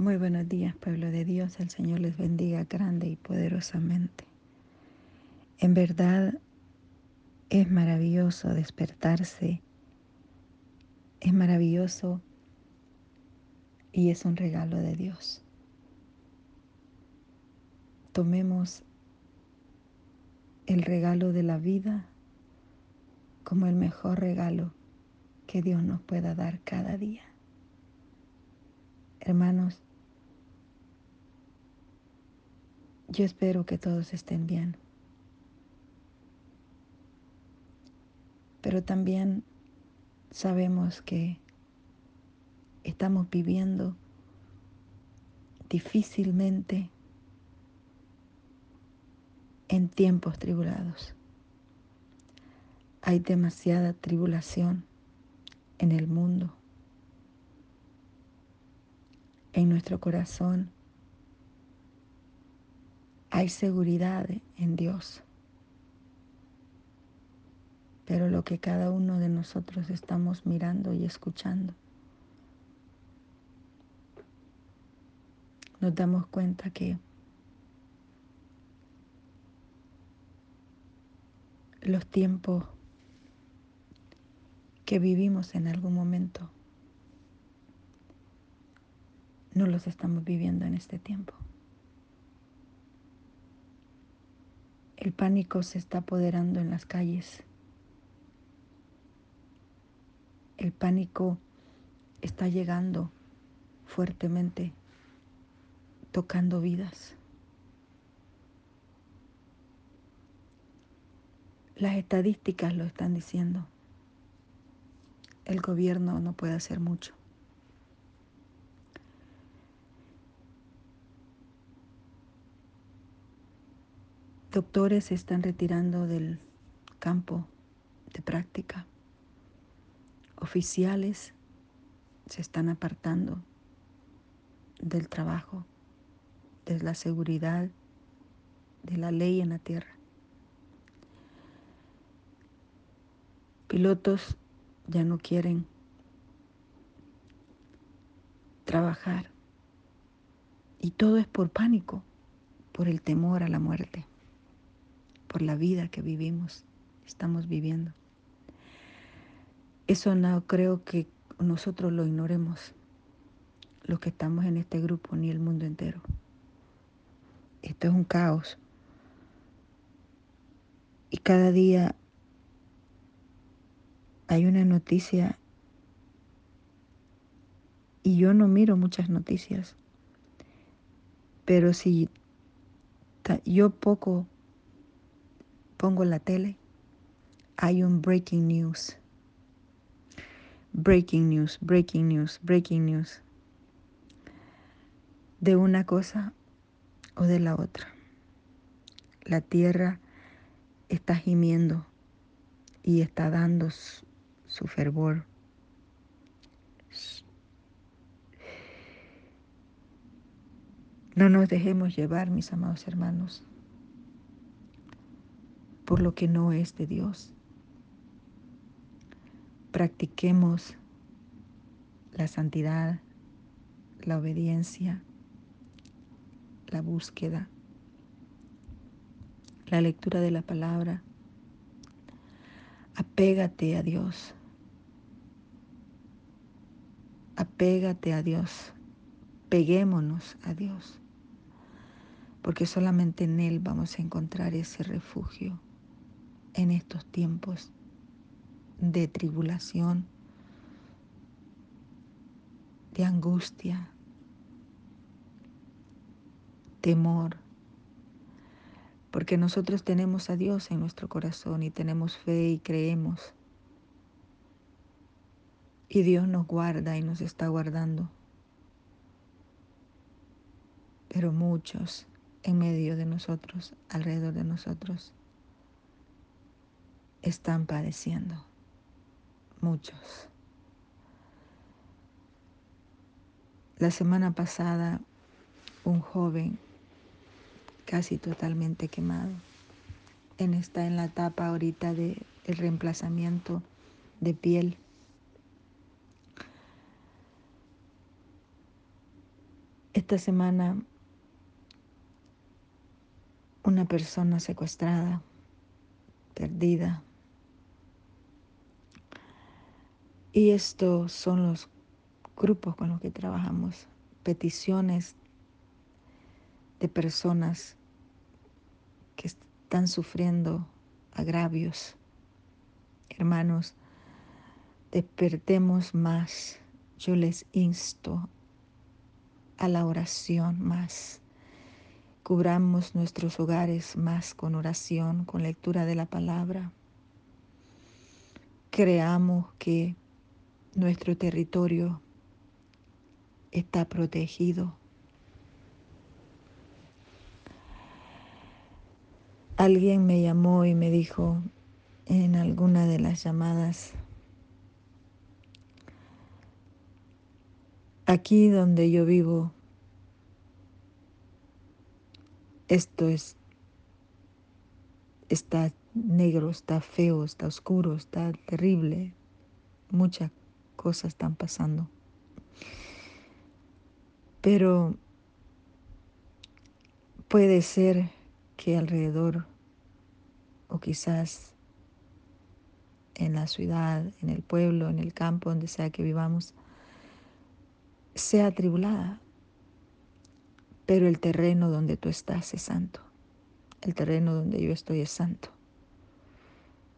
Muy buenos días, pueblo de Dios. El Señor les bendiga grande y poderosamente. En verdad es maravilloso despertarse. Es maravilloso y es un regalo de Dios. Tomemos el regalo de la vida como el mejor regalo que Dios nos pueda dar cada día. Hermanos, Yo espero que todos estén bien. Pero también sabemos que estamos viviendo difícilmente en tiempos tribulados. Hay demasiada tribulación en el mundo, en nuestro corazón hay seguridad en Dios. Pero lo que cada uno de nosotros estamos mirando y escuchando, nos damos cuenta que los tiempos que vivimos en algún momento no los estamos viviendo en este tiempo. El pánico se está apoderando en las calles. El pánico está llegando fuertemente, tocando vidas. Las estadísticas lo están diciendo. El gobierno no puede hacer mucho. Doctores se están retirando del campo de práctica. Oficiales se están apartando del trabajo, de la seguridad, de la ley en la tierra. Pilotos ya no quieren trabajar. Y todo es por pánico, por el temor a la muerte por la vida que vivimos, estamos viviendo. Eso no creo que nosotros lo ignoremos, los que estamos en este grupo, ni el mundo entero. Esto es un caos. Y cada día hay una noticia y yo no miro muchas noticias, pero si yo poco pongo la tele, hay un breaking news. Breaking news, breaking news, breaking news. De una cosa o de la otra. La tierra está gimiendo y está dando su, fervor. No nos dejemos llevar, mis amados hermanos, por lo que no es de Dios. Practiquemos la santidad, la obediencia, la búsqueda, la lectura de la palabra. Apégate a Dios. Apégate a Dios. Peguémonos a Dios. Porque solamente en Él vamos a encontrar ese refugio en estos tiempos de tribulación, de angustia, temor, porque nosotros tenemos a Dios en nuestro corazón y tenemos fe y creemos. Y Dios nos guarda y nos está guardando. Pero muchos en medio de nosotros, alrededor de nosotros, están padeciendo, muchos. La semana pasada un joven casi totalmente quemado en, está en la etapa ahorita de el reemplazamiento de piel. Esta semana una persona secuestrada, perdida. Y estos son los grupos con los que trabajamos, peticiones de personas que están sufriendo agravios. Hermanos, despertemos más. Yo les insto a la oración más. Cubramos nuestros hogares más con oración, con lectura de la palabra. Creamos que nuestro territorio está protegido. Alguien me llamó y me dijo en alguna de las llamadas, aquí donde yo vivo, esto es, está negro, está feo, está oscuro, está terrible. Muchas cosas están pasando. Pero puede ser que alrededor o quizás en la ciudad, en el pueblo, en el campo, donde sea que vivamos, sea atribulada. Pero el terreno donde tú estás es santo. El terreno donde yo estoy es santo.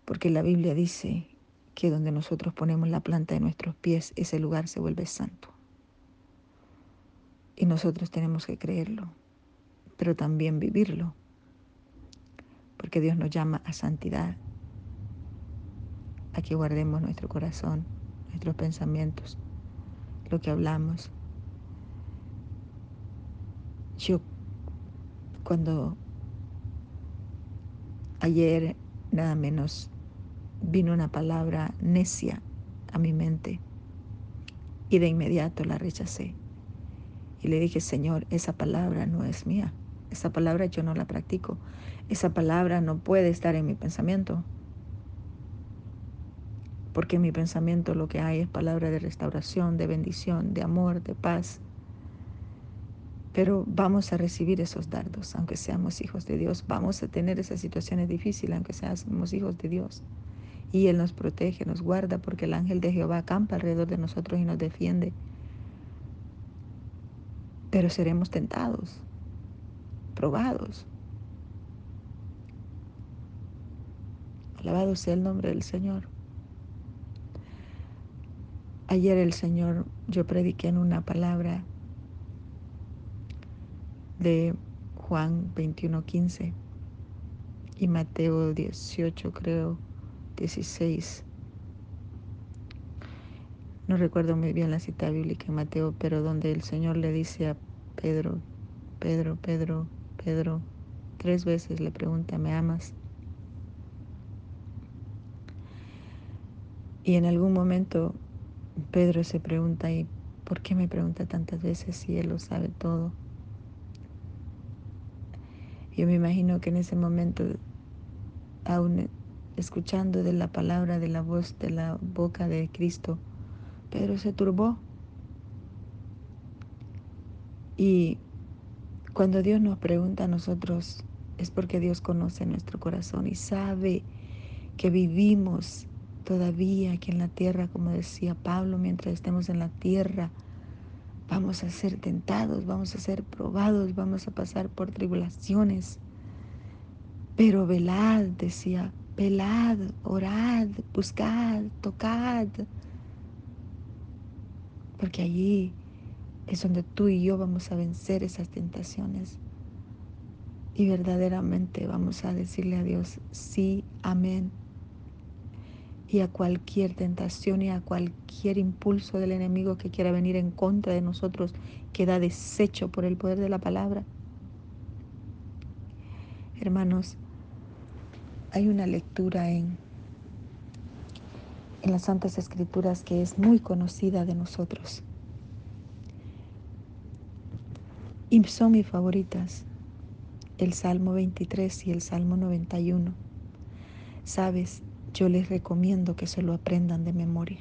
Porque la Biblia dice que donde nosotros ponemos la planta de nuestros pies, ese lugar se vuelve santo. Y nosotros tenemos que creerlo, pero también vivirlo, porque Dios nos llama a santidad, a que guardemos nuestro corazón, nuestros pensamientos, lo que hablamos. Yo cuando ayer nada menos vino una palabra necia a mi mente y de inmediato la rechacé. Y le dije, Señor, esa palabra no es mía. Esa palabra yo no la practico. Esa palabra no puede estar en mi pensamiento. Porque en mi pensamiento lo que hay es palabra de restauración, de bendición, de amor, de paz. Pero vamos a recibir esos dardos, aunque seamos hijos de Dios. Vamos a tener esas situaciones difíciles, aunque seamos hijos de Dios. Y Él nos protege, nos guarda, porque el ángel de Jehová acampa alrededor de nosotros y nos defiende pero seremos tentados, probados. Alabado sea el nombre del Señor. Ayer el Señor, yo prediqué en una palabra de Juan 21:15 y Mateo 18, creo, 16. No recuerdo muy bien la cita bíblica en Mateo, pero donde el Señor le dice a Pedro, Pedro, Pedro, Pedro, tres veces le pregunta, ¿me amas? Y en algún momento Pedro se pregunta, ¿y por qué me pregunta tantas veces si Él lo sabe todo? Yo me imagino que en ese momento, aún escuchando de la palabra, de la voz, de la boca de Cristo, Pedro se turbó. Y cuando Dios nos pregunta a nosotros, es porque Dios conoce nuestro corazón y sabe que vivimos todavía aquí en la tierra, como decía Pablo, mientras estemos en la tierra, vamos a ser tentados, vamos a ser probados, vamos a pasar por tribulaciones. Pero velad, decía, velad, orad, buscad, tocad, porque allí es donde tú y yo vamos a vencer esas tentaciones. Y verdaderamente vamos a decirle a Dios, sí, amén. Y a cualquier tentación y a cualquier impulso del enemigo que quiera venir en contra de nosotros, queda deshecho por el poder de la palabra. Hermanos, hay una lectura en en las Santas Escrituras que es muy conocida de nosotros. Y son mis favoritas, el Salmo 23 y el Salmo 91. Sabes, yo les recomiendo que se lo aprendan de memoria,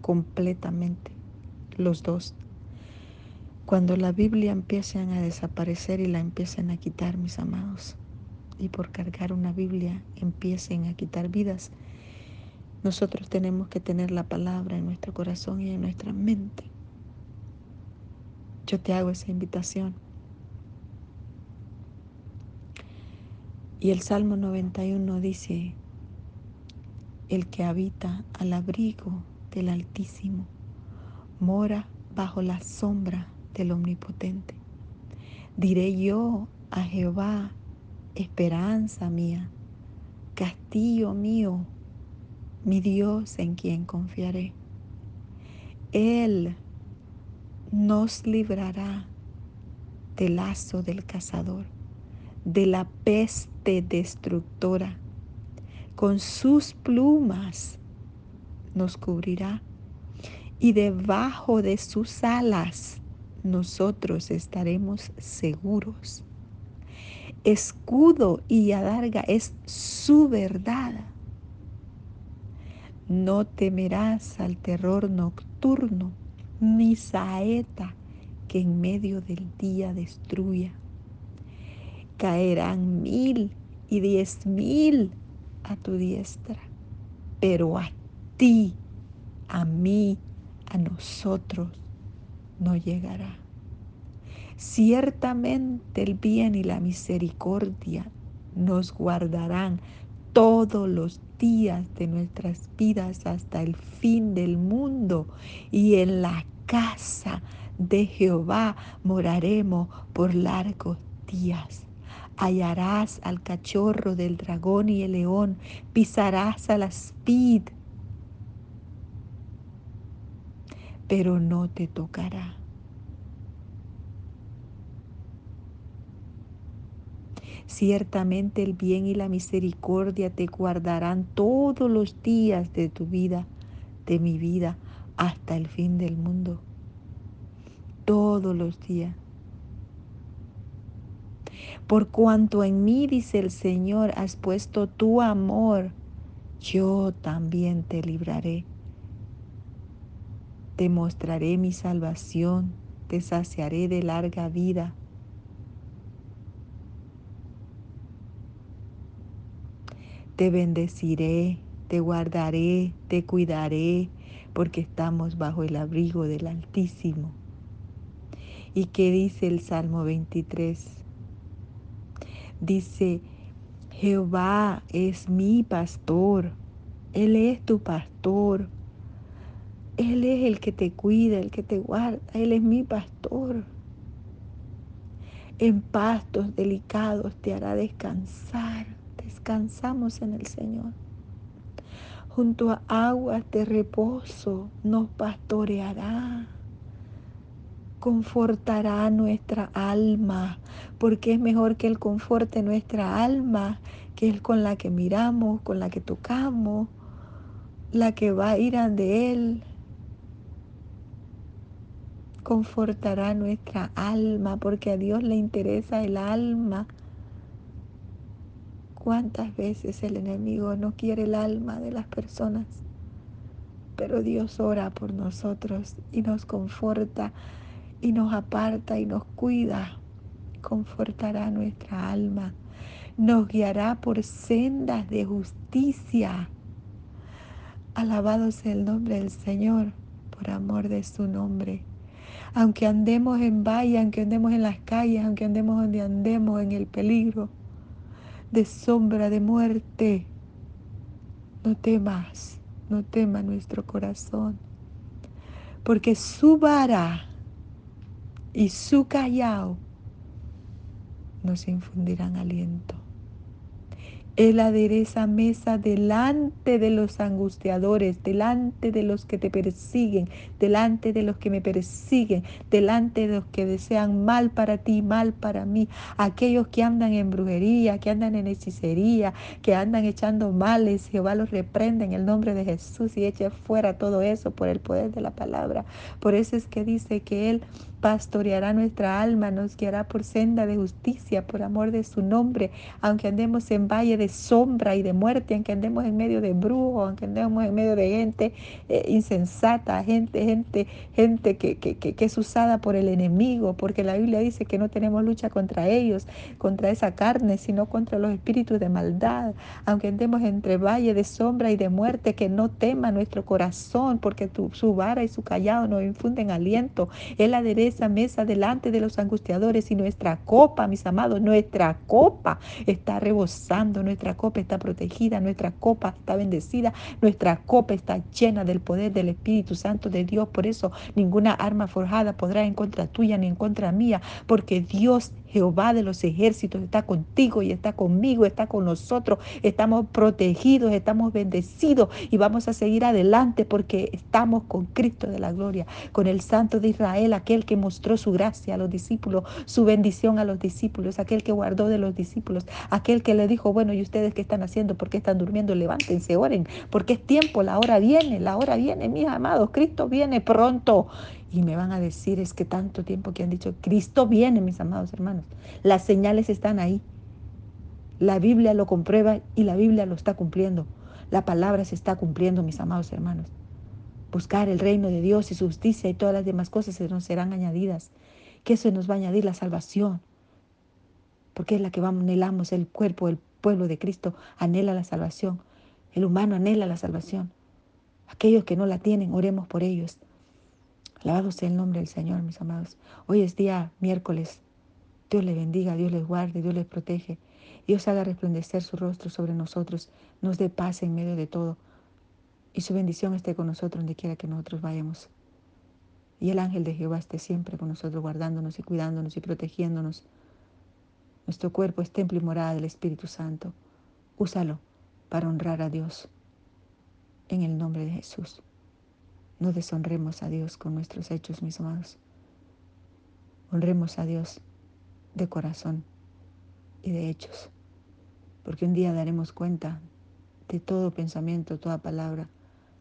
completamente, los dos. Cuando la Biblia empiece a desaparecer y la empiecen a quitar, mis amados, y por cargar una Biblia empiecen a quitar vidas, nosotros tenemos que tener la palabra en nuestro corazón y en nuestra mente. Yo te hago esa invitación. Y el Salmo 91 dice, el que habita al abrigo del Altísimo mora bajo la sombra del Omnipotente. Diré yo a Jehová, esperanza mía, castillo mío, mi Dios en quien confiaré. Él nos librará del lazo del cazador, de la peste destructora. Con sus plumas nos cubrirá y debajo de sus alas nosotros estaremos seguros. Escudo y adarga es su verdad. No temerás al terror nocturno, ni saeta que en medio del día destruya. Caerán mil y diez mil a tu diestra, pero a ti, a mí, a nosotros no llegará. Ciertamente el bien y la misericordia nos guardarán todos los días de nuestras vidas hasta el fin del mundo y en la casa de Jehová moraremos por largos días. Hallarás al cachorro del dragón y el león, pisarás a la spid pero no te tocará. Ciertamente el bien y la misericordia te guardarán todos los días de tu vida, de mi vida, hasta el fin del mundo. Todos los días. Por cuanto en mí, dice el Señor, has puesto tu amor, yo también te libraré te mostraré mi salvación, te saciaré de larga vida. Te bendeciré, te guardaré, te cuidaré, porque estamos bajo el abrigo del Altísimo. ¿Y qué dice el Salmo 23? Dice, Jehová es mi pastor, Él es tu pastor, él es el que te cuida, el que te guarda. Él es mi pastor. En pastos delicados te hará descansar. Descansamos en el Señor. Junto a aguas de reposo nos pastoreará. Confortará nuestra alma, porque es mejor que Él conforte nuestra alma, que es con la que miramos, con la que tocamos, la que va a ir ante Él, confortará nuestra alma, porque a Dios le interesa el alma. ¿Cuántas veces el enemigo no quiere el alma de las personas? Pero Dios ora por nosotros y nos conforta y nos aparta y nos cuida. Confortará nuestra alma. Nos guiará por sendas de justicia. Alabado sea el nombre del Señor por amor de su nombre aunque andemos en valle, aunque andemos en las calles, aunque andemos donde andemos en el peligro de sombra de muerte, no temas, no tema nuestro corazón, porque su vara y su callao nos infundirán aliento. Él adereza mesa delante de los angustiadores, delante de los que te persiguen, delante de los que me persiguen, delante de los que desean mal para ti, mal para mí. Aquellos que andan en brujería, que andan en hechicería, que andan echando males, Jehová los reprende en el nombre de Jesús y eche fuera todo eso por el poder de la palabra. Por eso es que dice que Él pastoreará nuestra alma, nos guiará por senda de justicia, por amor de su nombre, aunque andemos en valle de sombra y de muerte, aunque andemos en medio de brujos, aunque andemos en medio de gente eh, insensata, gente, gente, gente que, que, que, que es usada por el enemigo, porque la Biblia dice que no tenemos lucha contra ellos, contra esa carne, sino contra los espíritus de maldad, aunque andemos entre valle de sombra y de muerte, que no tema nuestro corazón, porque tu, su vara y su callado nos infunden aliento. Él adereza mesa delante de los angustiadores y nuestra copa, mis amados, nuestra copa está rebosando, nuestra copa está protegida, nuestra copa está bendecida, nuestra copa está llena del poder del Espíritu Santo de Dios. Por eso ninguna arma forjada podrá en contra tuya ni en contra mía, porque Dios Jehová de los ejércitos está contigo y está conmigo, está con nosotros. Estamos protegidos, estamos bendecidos y vamos a seguir adelante porque estamos con Cristo de la gloria, con el Santo de Israel, aquel que mostró su gracia a los discípulos, su bendición a los discípulos, aquel que guardó de los discípulos, aquel que le dijo, bueno, ¿y ustedes qué están haciendo? ¿Por qué están durmiendo? Levántense, oren, porque es tiempo, la hora viene, la hora viene, mis amados, Cristo viene pronto y me van a decir, es que tanto tiempo que han dicho, Cristo viene, mis amados hermanos. Las señales están ahí. La Biblia lo comprueba y la Biblia lo está cumpliendo. La palabra se está cumpliendo, mis amados hermanos. Buscar el reino de Dios y justicia y todas las demás cosas se nos serán añadidas. ¿Qué se nos va a añadir? La salvación. Porque es la que anhelamos, el cuerpo, el pueblo de Cristo anhela la salvación. El humano anhela la salvación. Aquellos que no la tienen, oremos por ellos. Alabado sea el nombre del Señor, mis amados. Hoy es día miércoles. Dios les bendiga, Dios les guarde, Dios les protege. Dios haga resplandecer su rostro sobre nosotros, nos dé paz en medio de todo. Y su bendición esté con nosotros donde quiera que nosotros vayamos. Y el ángel de Jehová esté siempre con nosotros, guardándonos y cuidándonos y protegiéndonos. Nuestro cuerpo es templo y morada del Espíritu Santo. Úsalo para honrar a Dios. En el nombre de Jesús. No deshonremos a Dios con nuestros hechos, mis amados. Honremos a Dios de corazón y de hechos, porque un día daremos cuenta de todo pensamiento, toda palabra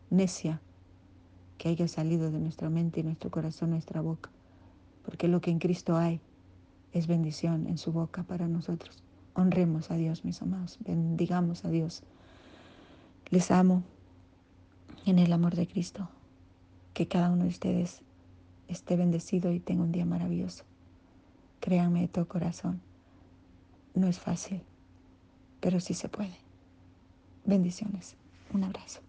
necia que haya salido de nuestra mente y nuestro corazón, nuestra boca, porque lo que en Cristo hay es bendición en su boca para nosotros. Honremos a Dios, mis amados, bendigamos a Dios. Les amo en el amor de Cristo. Que cada uno de ustedes esté bendecido y tenga un día maravilloso. Créanme de todo corazón. No es fácil, pero sí se puede. Bendiciones. Un abrazo.